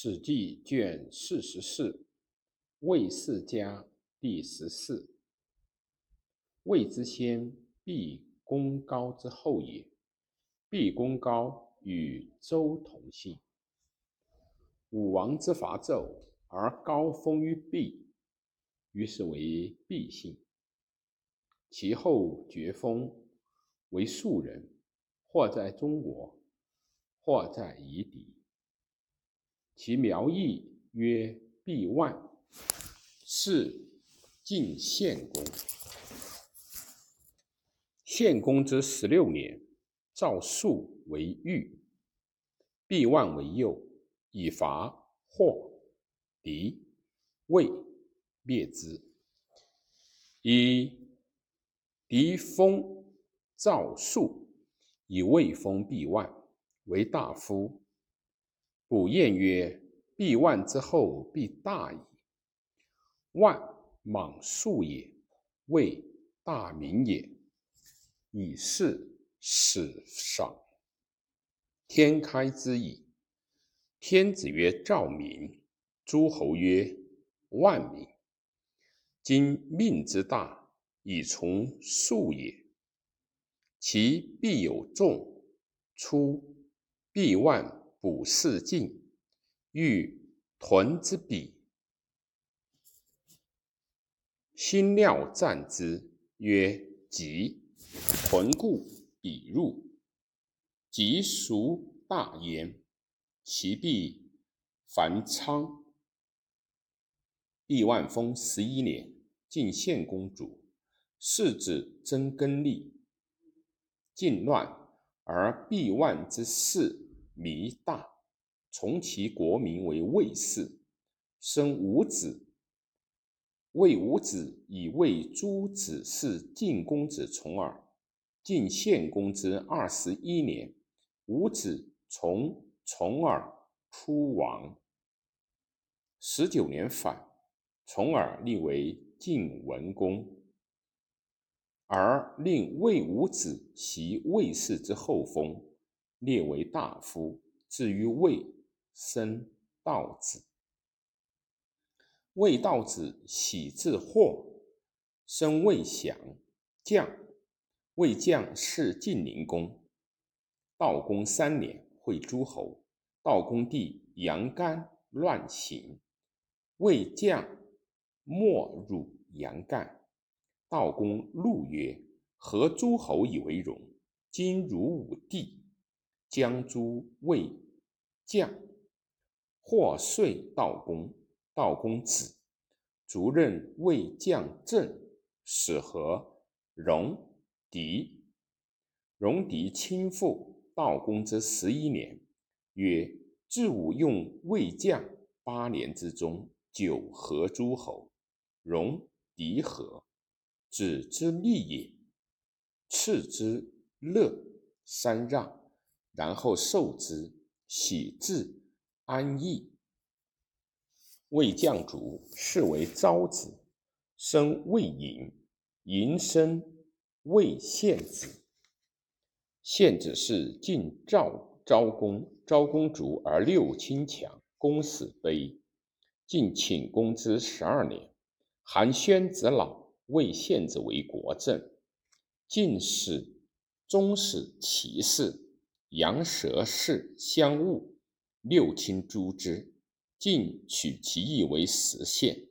史记卷四十四，魏世家第十四。魏之先，毕公高之后也。毕公高与周同姓。武王之伐纣，而高封于毕，于是为毕姓。其后爵封为庶人，或在中国，或在夷狄。其苗裔曰毕万，是晋献公。献公之十六年，赵肃为御，毕万为右，以伐或、狄、魏，灭之。以狄封赵肃，以魏封毕万为大夫。古谚曰：“必万之后，必大矣。”万莽数也，谓大名也。以是始赏。天开之矣。天子曰：“兆民。”诸侯曰：“万民。”今命之大，以从数也。其必有众，出必万。卜四进，欲屯之彼，心料战之，曰：“吉。”屯故彼入，吉孰大焉？其必繁昌。毕万封十一年，晋献公主，世子争耕利，晋乱，而毕万之嗣。弥大，从其国名为魏氏，生五子。魏五子以魏诸子是晋公子重耳。晋献公之二十一年，五子从重耳出亡。十九年反，重耳立为晋文公，而令魏五子袭魏氏之后封。列为大夫，至于魏，生道子。魏道子喜字霍，生魏祥将。魏将是晋灵公。道公三年，会诸侯。道公弟杨干乱行，魏将莫辱杨干。道公怒曰：“何诸侯以为荣？今汝武帝。”将诸魏将，或遂道公，道公子，卒任魏将正，使和戎狄。戎狄亲附道公之十一年，曰：自武用魏将八年之中，九合诸侯，戎狄合，子之利也。次之乐，三让。然后受之，喜至安逸。魏将卒，是为昭子，生魏嬴，嬴生魏献子。献子是晋赵昭公，昭公卒而六亲强，公死悲。晋顷公之十二年，韩宣子老，魏献子为国政。晋使终使齐氏。羊蛇氏相恶，六亲诛之。晋取其义为实县，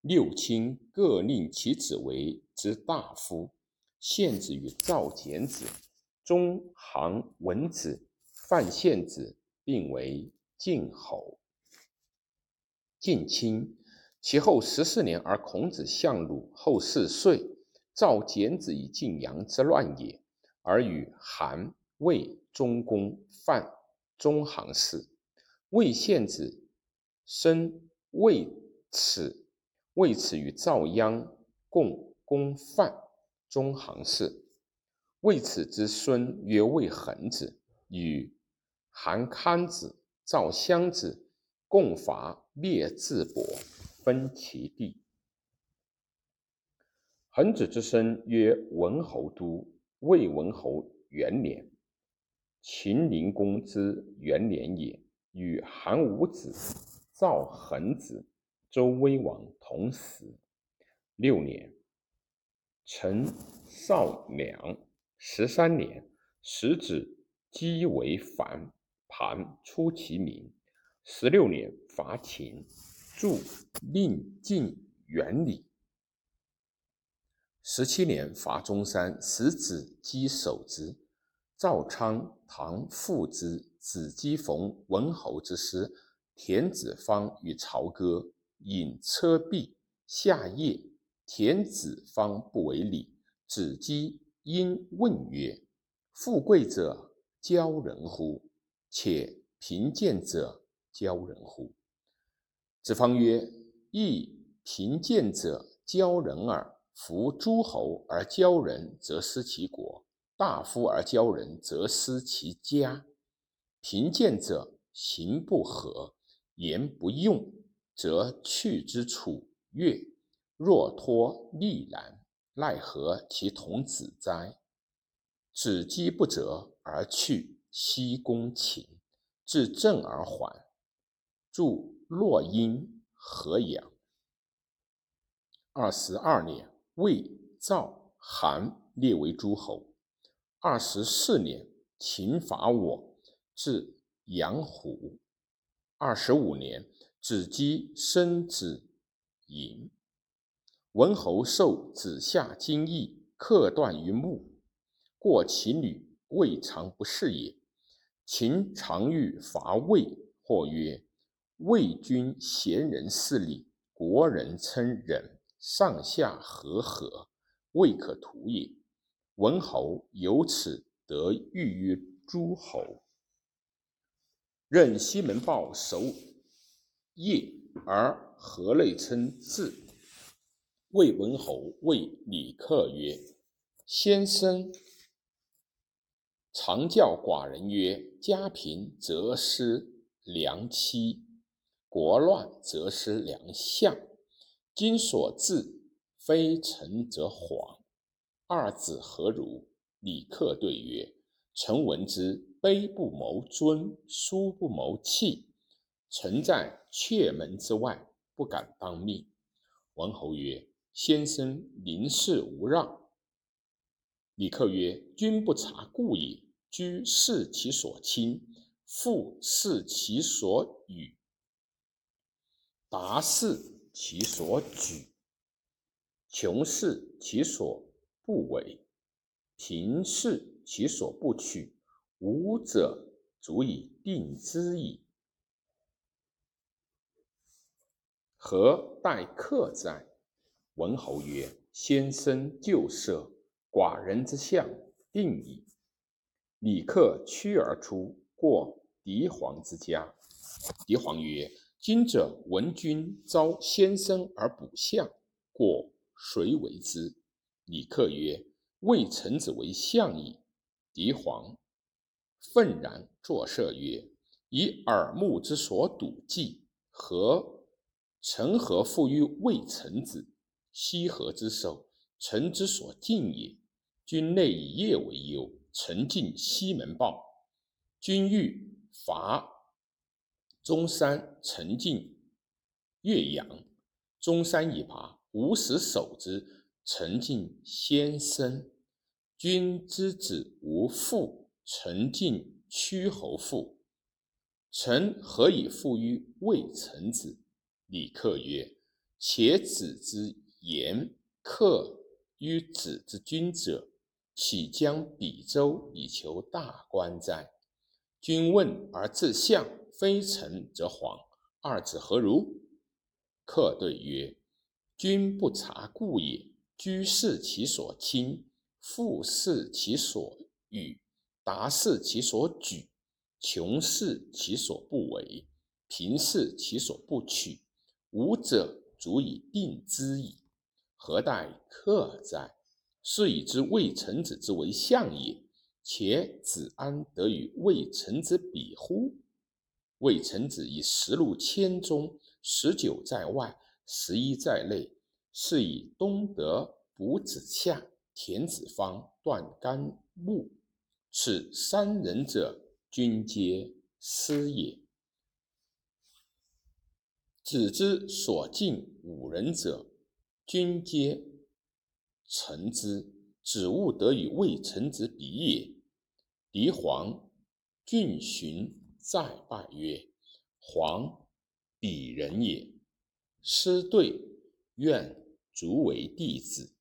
六亲各令其子为之大夫。献子与赵简子、中行文子、范献子并为晋侯。晋亲，其后十四年，而孔子相鲁后四岁，赵简子以晋阳之乱也，而与韩。魏中公范中行氏，魏献子生魏齿，魏齿与赵鞅共攻范中行氏。魏齿之孙曰魏恒子，与韩康子、赵襄子共伐灭智伯，分其地。恒子之孙曰文侯都，魏文侯元年。秦灵公之元年也，与韩武子赵恒子、周威王同时。六年，陈少梁十三年，始子姬为樊盘出其名。十六年，伐秦，著令晋元礼。十七年，伐中山，始子姬守之。赵昌唐父之子姬逢文侯之师，田子方与朝歌，引车壁下夜。田子方不为礼，子姬因问曰：“富贵者骄人乎？且贫贱者骄人乎？”子方曰：“亦贫贱者骄人耳。夫诸侯而骄人，则失其国；大夫而骄人，则失其家。贫贱者行不合，言不用，则去之楚越。”若托利然，奈何其童子哉？子饥不折而去，西攻秦，至郑而还，驻洛阴、河阳。二十二年，魏、赵、韩列为诸侯。二十四年，秦伐我，至阳虎。二十五年，子姬生子寅。文侯受子夏金邑，克断于木。过其女，未尝不是也。秦常欲伐魏，或曰：“魏君贤人事礼，国人称仁，上下和合，未可图也。”文侯由此得誉于诸侯，任西门豹守邺，而河内称治。魏文侯谓李克曰：“先生常教寡人曰：‘家贫则失良妻，国乱则失良相。今所至，非臣则亡，二子何如？’”李克对曰：“臣闻之，卑不谋尊，疏不谋器。臣在阙门之外，不敢当命。”文侯曰。先生临事无让。李克曰：“君不察故也。居视其所亲，父视其所与，达视其所举，穷视其所不为，贫视其所不取。吾者足以定之矣。何待客哉？”文侯曰：“先生旧设，寡人之相定矣。”李克驱而出，过狄皇之家。狄皇曰：“今者闻君召先生而卜相，过谁为之？”李克曰：“魏臣子为相矣。”狄黄愤然作色曰：“以耳目之所睹计，何臣何复于魏臣子？”西河之守，臣之所敬也。君内以业为忧，臣敬西门豹。君欲伐中山，臣敬岳阳。中山已拔，吾使守之，臣敬先生。君之子无父，臣敬屈侯父。臣何以复于魏臣子？李克曰：“且子之。”言克于子之君者，岂将比周以求大官哉？君问而自相，非臣则黄。二子何如？客对曰：君不察故也。居视其所亲，富视其所与，达视其所举，穷视其所不为，贫视其所不取。吾者足以定之矣。何待客哉？是以知魏臣子之为相也。且子安得与魏臣子比乎？魏臣子以十入千中，十九在外，十一在内。是以东德卜子夏、田子方、段干木，此三人者，君皆师也。子之所敬五人者，君皆臣之。子务得与未臣之比也。狄黄郡寻再拜曰：“黄鄙人也。”师对愿足为弟子。